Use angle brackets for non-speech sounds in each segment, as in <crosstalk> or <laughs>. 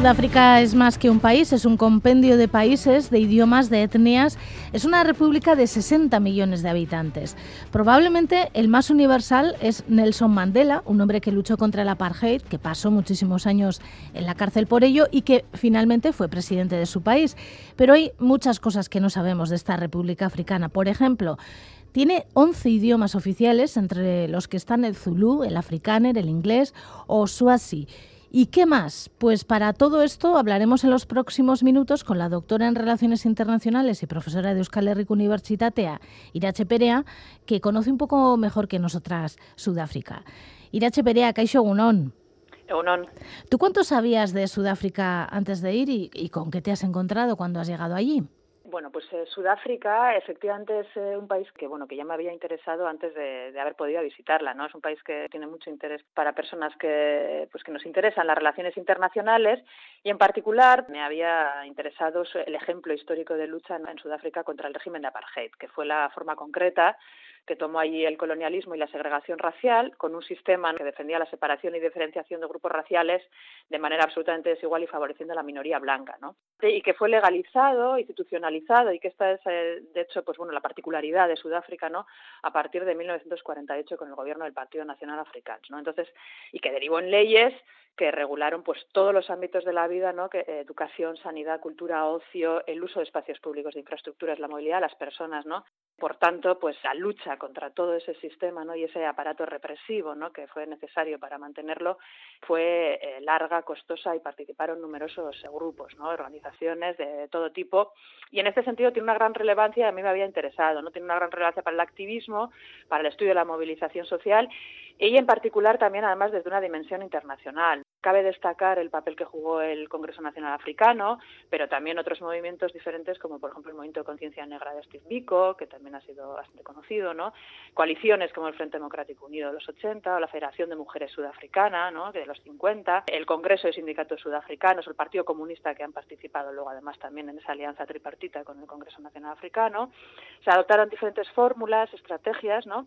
Sudáfrica es más que un país, es un compendio de países, de idiomas, de etnias. Es una república de 60 millones de habitantes. Probablemente el más universal es Nelson Mandela, un hombre que luchó contra el apartheid, que pasó muchísimos años en la cárcel por ello y que finalmente fue presidente de su país. Pero hay muchas cosas que no sabemos de esta república africana. Por ejemplo, tiene 11 idiomas oficiales, entre los que están el zulú, el afrikaner, el inglés o swazi. ¿Y qué más? Pues para todo esto hablaremos en los próximos minutos con la doctora en Relaciones Internacionales y profesora de Euskal Herriko Universitatea, Irache Perea, que conoce un poco mejor que nosotras Sudáfrica. Irache Perea, Kaixo Gunón. ¿Tú cuánto sabías de Sudáfrica antes de ir y con qué te has encontrado cuando has llegado allí? Bueno, pues eh, Sudáfrica efectivamente es eh, un país que bueno que ya me había interesado antes de, haber podido visitarla, ¿no? Es un país que tiene mucho interés para personas que pues que nos interesan las relaciones internacionales y en particular me había interesado el ejemplo histórico de lucha en Sudáfrica contra el régimen de apartheid, que fue la forma concreta que tomó allí el colonialismo y la segregación racial, con un sistema que defendía la separación y diferenciación de grupos raciales de manera absolutamente desigual y favoreciendo a la minoría blanca, ¿no? Y que fue legalizado, institucionalizado, y que esta es, eh, de hecho, pues bueno, la particularidad de Sudáfrica, ¿no? A partir de 1948 con el gobierno del Partido Nacional Africano, ¿no? Entonces, y que derivó en leyes que regularon pues todos los ámbitos de la vida, ¿no? Que, eh, educación, sanidad, cultura, ocio, el uso de espacios públicos de infraestructuras, la movilidad de las personas, ¿no? Por tanto, pues la lucha contra todo ese sistema ¿no? y ese aparato represivo ¿no? que fue necesario para mantenerlo fue eh, larga, costosa y participaron numerosos grupos, ¿no? organizaciones de todo tipo. Y en este sentido tiene una gran relevancia, a mí me había interesado, ¿no? tiene una gran relevancia para el activismo, para el estudio de la movilización social y en particular también además desde una dimensión internacional. Cabe destacar el papel que jugó el Congreso Nacional Africano, pero también otros movimientos diferentes, como por ejemplo el Movimiento de Conciencia Negra de Steve Biko, que también ha sido bastante conocido, ¿no? Coaliciones como el Frente Democrático Unido de los 80 o la Federación de Mujeres Sudafricana, ¿no? De los 50, el Congreso de Sindicatos Sudafricanos, el Partido Comunista que han participado luego además también en esa alianza tripartita con el Congreso Nacional Africano. Se adoptaron diferentes fórmulas, estrategias, ¿no?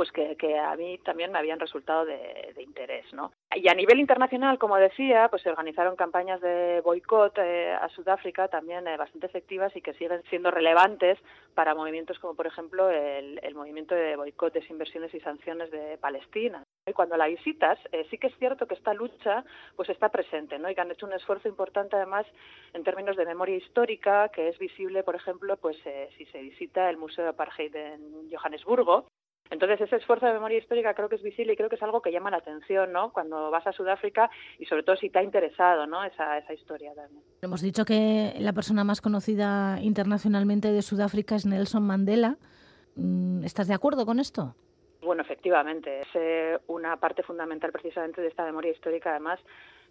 Pues que, que, a mí también me habían resultado de, de, interés, ¿no? Y a nivel internacional, como decía, pues se organizaron campañas de boicot eh, a Sudáfrica también eh, bastante efectivas y que siguen siendo relevantes para movimientos como, por ejemplo, el, el movimiento de boicot, desinversiones y sanciones de Palestina. Y cuando la visitas, eh, sí que es cierto que esta lucha pues está presente, ¿no? Y que han hecho un esfuerzo importante además en términos de memoria histórica, que es visible, por ejemplo, pues si se visita el Museo de Apartheid en Johannesburgo, entonces, ese esfuerzo de memoria histórica creo que es visible y creo que es algo que llama la atención, ¿no? Cuando vas a Sudáfrica y sobre todo si te ha interesado, ¿no? Esa, esa historia también. Hemos dicho que la persona más conocida internacionalmente de Sudáfrica es Nelson Mandela. Mm, ¿Estás de acuerdo con esto? Bueno, efectivamente, es eh, una parte fundamental precisamente de esta memoria histórica, además,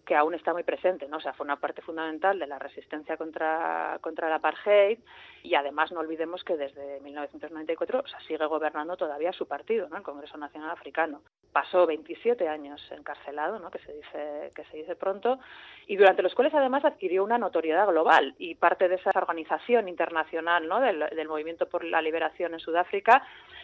que aún está muy presente, ¿no? O sea, fue una parte fundamental de la resistencia contra, contra el apartheid y además no olvidemos que desde 1994 o sea, sigue gobernando todavía su partido, ¿no? El Congreso Nacional Africano. Pasó 27 años encarcelado, ¿no? Que se dice que se dice pronto y durante los cuales además adquirió una notoriedad global y parte de esa organización internacional, ¿no? Del, del movimiento por la liberación en Sudáfrica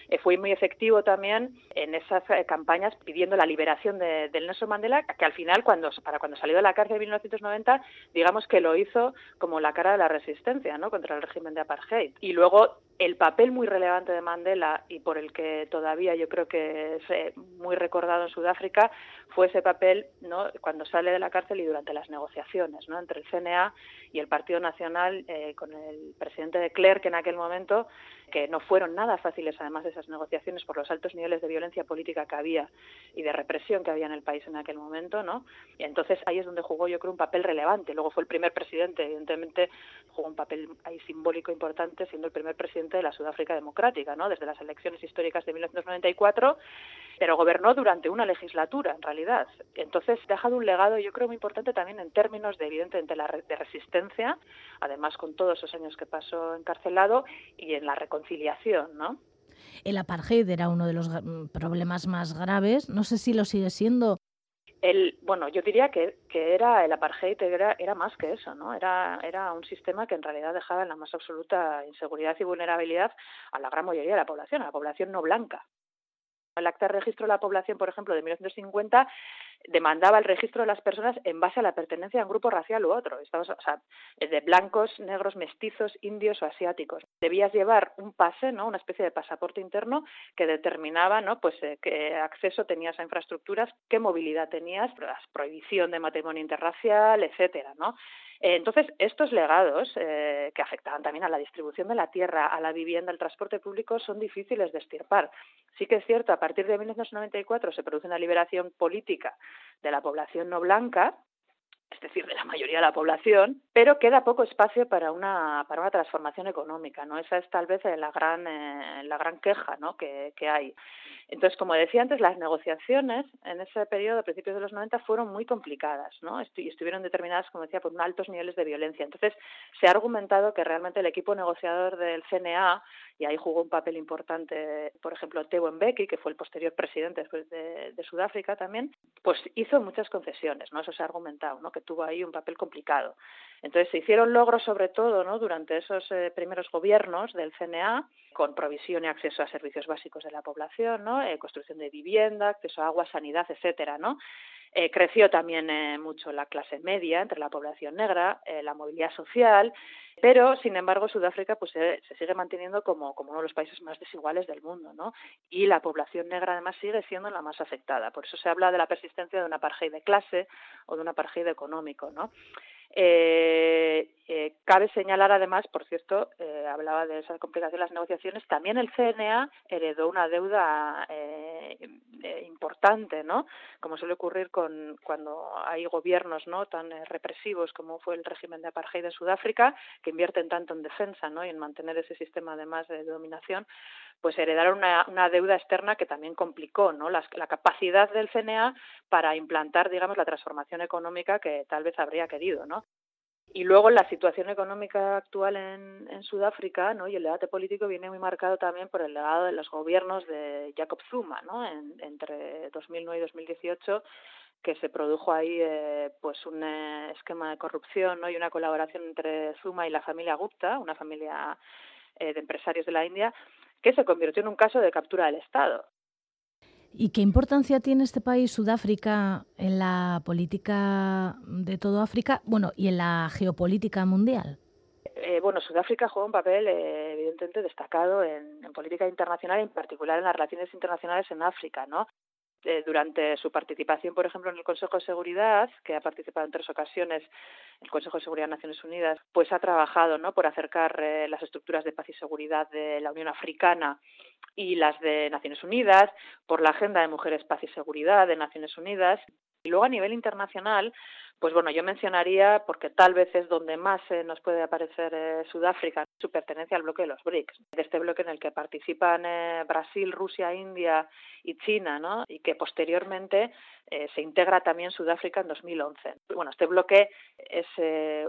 eh, fue muy efectivo también en esas eh, campañas pidiendo la liberación de, de Nelson Mandela, que al final cuando para cuando salió de la cárcel en 1990, digamos que lo hizo como la cara de la resistencia ¿no? contra el régimen de apartheid. Y luego el papel muy relevante de Mandela y por el que todavía yo creo que es eh, muy recordado en Sudáfrica fue ese papel ¿no? cuando sale de la cárcel y durante las negociaciones ¿no? entre el CNA y el Partido Nacional eh, con el presidente de Klerk en aquel momento, que no fueron nada fáciles además de esas negociaciones por los altos niveles de violencia política que había y de represión que había en el país en aquel momento, ¿no? Y entonces ahí es donde jugó yo creo un papel relevante. Luego fue el primer presidente, evidentemente jugó un papel ahí simbólico importante siendo el primer presidente de la Sudáfrica Democrática, ¿no? desde las elecciones históricas de 1994, pero gobernó durante una legislatura, en realidad. Entonces, ha dejado un legado, yo creo, muy importante también en términos de, evidentemente, la de resistencia, además con todos esos años que pasó encarcelado, y en la reconciliación, ¿no? El apartheid era uno de los problemas más graves. No sé si lo sigue siendo el, bueno, yo diría que, que era el apartheid era, era más que eso, ¿no? Era, era un sistema que en realidad dejaba en la más absoluta inseguridad y vulnerabilidad a la gran mayoría de la población, a la población no blanca. El acta de registro de la población, por ejemplo, de 1950 demandaba el registro de las personas en base a la pertenencia a un grupo racial u otro. Estamos, o sea, de blancos, negros, mestizos, indios o asiáticos. Debías llevar un pase, ¿no? Una especie de pasaporte interno que determinaba, ¿no? Pues eh, qué acceso tenías a infraestructuras, qué movilidad tenías, prohibición de matrimonio interracial, etcétera, ¿no? Eh, entonces, estos legados, eh, que afectaban también a la distribución de la tierra, a la vivienda, al transporte público, son difíciles de estirpar. Sí que es cierto, a partir de 1994 se produce una liberación política de la población no blanca, es decir, de la mayoría de la población, pero queda poco espacio para una, para una transformación económica, ¿no? Esa es tal vez la gran, eh, la gran queja ¿no? que, que hay. Entonces, como decía antes, las negociaciones en ese periodo, a principios de los 90, fueron muy complicadas, ¿no? Y estuvieron determinadas, como decía, por altos niveles de violencia. Entonces, se ha argumentado que realmente el equipo negociador del CNA, y ahí jugó un papel importante, por ejemplo, Teo Mbeki, que fue el posterior presidente después de, de Sudáfrica también, pues hizo muchas concesiones, ¿no? Eso se ha argumentado, ¿no? Que tuvo ahí un papel complicado. Entonces se hicieron logros sobre todo ¿no? durante esos eh, primeros gobiernos del CNA con provisión y acceso a servicios básicos de la población, ¿no? Eh, construcción de vivienda, acceso a agua, sanidad, etcétera, ¿no? Eh, creció también eh, mucho la clase media entre la población negra, eh, la movilidad social, pero sin embargo Sudáfrica pues se, sigue manteniendo como, como uno de los países más desiguales del mundo, ¿no? Y la población negra además sigue siendo la más afectada. Por eso se habla de la persistencia de una apartheid de clase o de un apartheid económico, ¿no? Eh, eh, cabe señalar además, por cierto, eh, hablaba de esa complicación de las negociaciones, también el CNA heredó una deuda eh, importante, ¿no? Como suele ocurrir con cuando hay gobiernos no tan represivos como fue el régimen de apartheid de Sudáfrica, que invierten tanto en defensa, ¿no? Y en mantener ese sistema además de dominación, pues heredaron una, una deuda externa que también complicó, ¿no? La, capacidad del CNA para implantar, digamos, la transformación económica que tal vez habría querido, ¿no? Y luego la situación económica actual en, en Sudáfrica ¿no? y el debate político viene muy marcado también por el legado de los gobiernos de Jacob Zuma ¿no? En, entre 2009 y 2018 que se produjo ahí eh, pues un eh, esquema de corrupción ¿no? y una colaboración entre Zuma y la familia Gupta, una familia eh, de empresarios de la India, que se convirtió en un caso de captura del Estado. ¿Y qué importancia tiene este país, Sudáfrica, en la política de todo África, bueno, y en la geopolítica mundial? Eh, bueno, Sudáfrica juega un papel eh, evidentemente destacado en, en política internacional, en particular en las relaciones internacionales en África, ¿no? Eh, durante su participación, por ejemplo, en el Consejo de Seguridad, que ha participado en tres ocasiones el Consejo de Seguridad de Naciones Unidas, pues ha trabajado ¿no? por acercar eh, las estructuras de paz y seguridad de la Unión Africana y las de Naciones Unidas, por la Agenda de Mujeres, Paz y Seguridad de Naciones Unidas. Y luego a nivel internacional, pues bueno, yo mencionaría, porque tal vez es donde más eh, nos puede aparecer eh, Sudáfrica, su pertenencia al bloque de los BRICS, de este bloque en el que participan eh, Brasil, Rusia, India y China, ¿no? Y que posteriormente eh, se integra también Sudáfrica en 2011. Bueno, este bloque es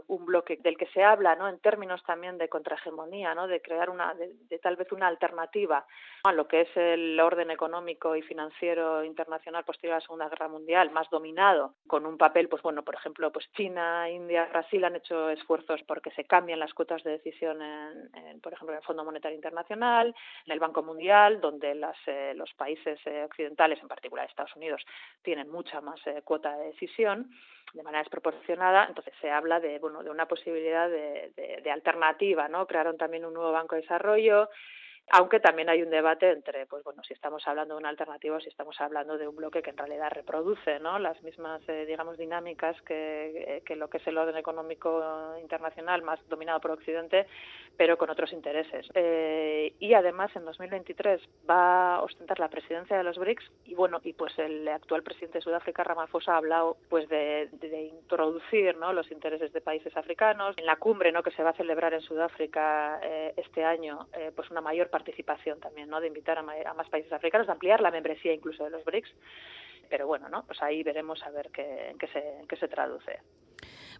un bloque del que se habla, ¿no? En términos también de contrahegemonía, ¿no? De crear una, de, de tal vez una alternativa a lo que es el orden económico y financiero internacional posterior a la Segunda Guerra Mundial, más dominado, con un papel, pues bueno, por ejemplo, pues China, India, Brasil han hecho esfuerzos porque se cambien las cuotas de decisión en por ejemplo, en el Fondo Monetario Internacional, en el Banco Mundial, donde las, eh, los países eh, occidentales, en particular Estados Unidos, tienen mucha más eh, cuota de decisión de manera desproporcionada, entonces se habla de bueno de una posibilidad de, de, de alternativa, ¿no? Crearon también un nuevo banco de desarrollo, aunque también hay un debate entre, pues bueno, si estamos hablando de una alternativa o si estamos hablando de un bloque que en realidad reproduce, ¿no? Las mismas, eh, digamos, dinámicas que, que lo que es el orden económico internacional más dominado por Occidente, pero con otros intereses. Eh, y además en 2023 va a ostentar la presidencia de los BRICS y bueno, y pues el actual presidente de Sudáfrica, Ramaphosa, ha hablado pues de, de, de introducir, ¿no? Los intereses de países africanos en la cumbre, ¿no? Que se va a celebrar en Sudáfrica eh, este año, eh, pues una mayor participación también, ¿no? De invitar a, a, más países africanos, de ampliar la membresía incluso de los BRICS. Pero bueno, ¿no? Pues ahí veremos a ver qué, qué se, qué se traduce.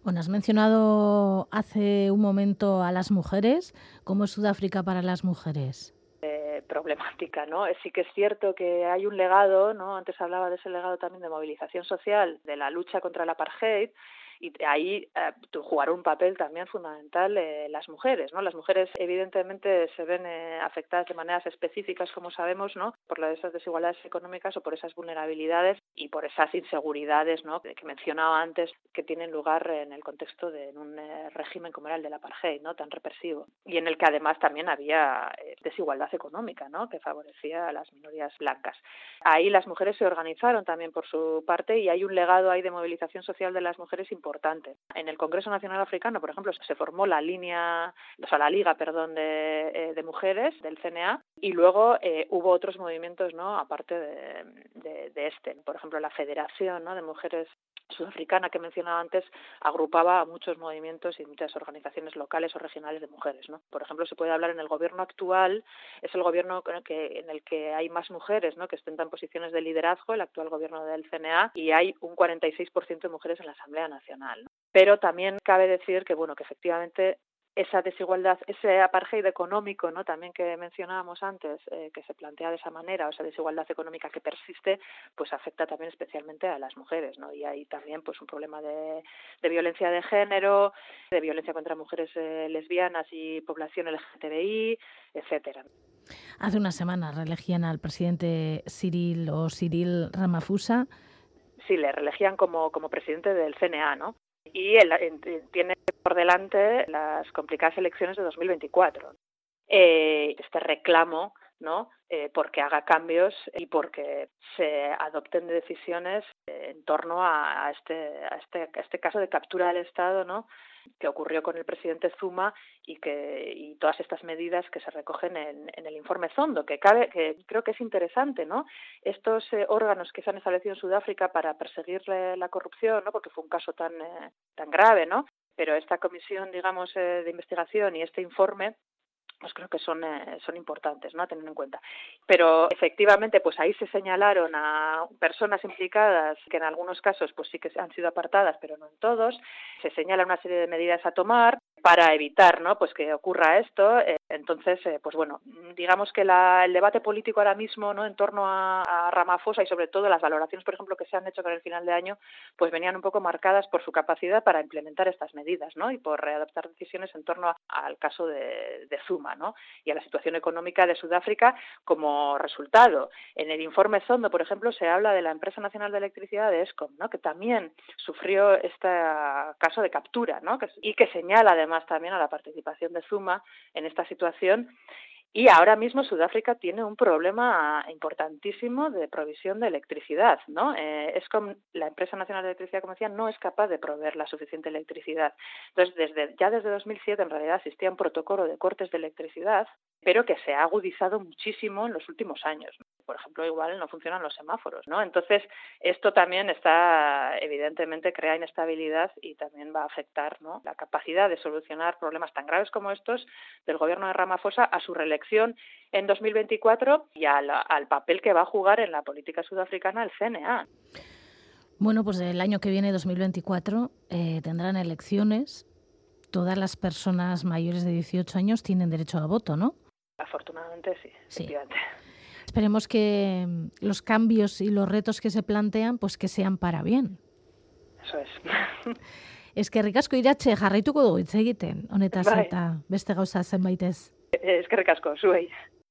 Bueno, has mencionado hace un momento a las mujeres. ¿Cómo es Sudáfrica para las mujeres? Eh, problemática, ¿no? Sí que es cierto que hay un legado, ¿no? Antes hablaba de ese legado también de movilización social, de la lucha contra el apartheid, y ahí eh, jugaron un papel también fundamental eh, las mujeres, ¿no? Las mujeres evidentemente se ven eh, afectadas de maneras específicas, como sabemos, ¿no? Por esas desigualdades económicas o por esas vulnerabilidades y por esas inseguridades, ¿no? Que mencionaba antes que tienen lugar en el contexto de un régimen como era el del apartheid, ¿no? Tan represivo y en el que además también había desigualdad económica, ¿no? Que favorecía a las minorías blancas. Ahí las mujeres se organizaron también por su parte y hay un legado ahí de movilización social de las mujeres importante. En el Congreso Nacional Africano, por ejemplo, se formó la línea, o sea, la liga, perdón, de, eh, mujeres del CNA y luego eh, hubo otros movimientos, ¿no? Aparte de, este, por ejemplo, la Federación. De mujeres sudafricana que mencionaba antes agrupaba a muchos movimientos y muchas organizaciones locales o regionales de mujeres. Por ejemplo, se puede hablar en el gobierno actual, es el gobierno en el que hay más mujeres ¿no? que ostentan posiciones de liderazgo, el actual gobierno del CNA, y hay un 46% de mujeres en la Asamblea Nacional. Pero también cabe decir que, bueno, que efectivamente esa desigualdad, ese apartheid económico, ¿no? También que mencionábamos antes, eh, que se plantea de esa manera, o esa desigualdad económica que persiste, pues afecta también especialmente a las mujeres, ¿no? Y hay también, pues, un problema de, violencia de género, de violencia contra mujeres eh, lesbianas y población LGTBI, etcétera. Hace una semana reelegían al presidente Cyril o Cyril Ramaphosa. Sí, le reelegían como, como presidente del CNA, ¿no? y el, tiene por delante las complicadas elecciones de 2024. Eh, este reclamo ¿no? Eh, porque haga cambios y porque se adopten decisiones en torno a, este, a, este, este caso de captura del Estado, ¿no? que ocurrió con el presidente Zuma y que y todas estas medidas que se recogen en, en el informe Zondo, que cabe, que creo que es interesante, ¿no? Estos eh, órganos que se han establecido en Sudáfrica para perseguir la corrupción, ¿no? Porque fue un caso tan eh, tan grave, ¿no? Pero esta comisión, digamos, eh, de investigación y este informe pues creo que son, eh, son importantes ¿no? a tener en cuenta. Pero efectivamente, pues ahí se señalaron a personas implicadas que en algunos casos pues sí que han sido apartadas, pero no en todos. Se señala una serie de medidas a tomar para evitar ¿no? pues que ocurra esto. Eh, entonces, eh, pues bueno, digamos que la, el debate político ahora mismo ¿no? en torno a, a Ramaphosa y sobre todo las valoraciones, por ejemplo, que se han hecho con el final de año, pues venían un poco marcadas por su capacidad para implementar estas medidas ¿no? y por adoptar decisiones en torno al caso de, de Zuma ¿no? y a la situación económica de Sudáfrica como resultado. En el informe Zondo, por ejemplo, se habla de la Empresa Nacional de Electricidad de ESCOM, ¿no? que también sufrió este caso de captura ¿no? y que señala además también a la participación de Zuma en esta situación y ahora mismo Sudáfrica tiene un problema importantísimo de provisión de electricidad, ¿no? Eh, es como la empresa nacional de electricidad, como decía, no es capaz de proveer la suficiente electricidad. Entonces, desde ya desde 2007 en realidad existía un protocolo de cortes de electricidad, pero que se ha agudizado muchísimo en los últimos años por ejemplo, igual no funcionan los semáforos, ¿no? Entonces, esto también está, evidentemente, crea inestabilidad y también va a afectar, ¿no? La capacidad de solucionar problemas tan graves como estos del gobierno de Ramaphosa a su reelección en 2024 y al, al papel que va a jugar en la política sudafricana el CNA. Bueno, pues el año que viene, 2024, eh, tendrán elecciones. Todas las personas mayores de 18 años tienen derecho a voto, ¿no? Afortunadamente sí, sí. efectivamente. Esperemos que mm, los cambios y los retos que se plantean, pues que sean para bien. Eso es. <laughs> Es que ricasco iratxe jarraituko dugu hitz egiten, honetaz bai. eta beste gauza zenbaitez. Es que ricasco, zuei.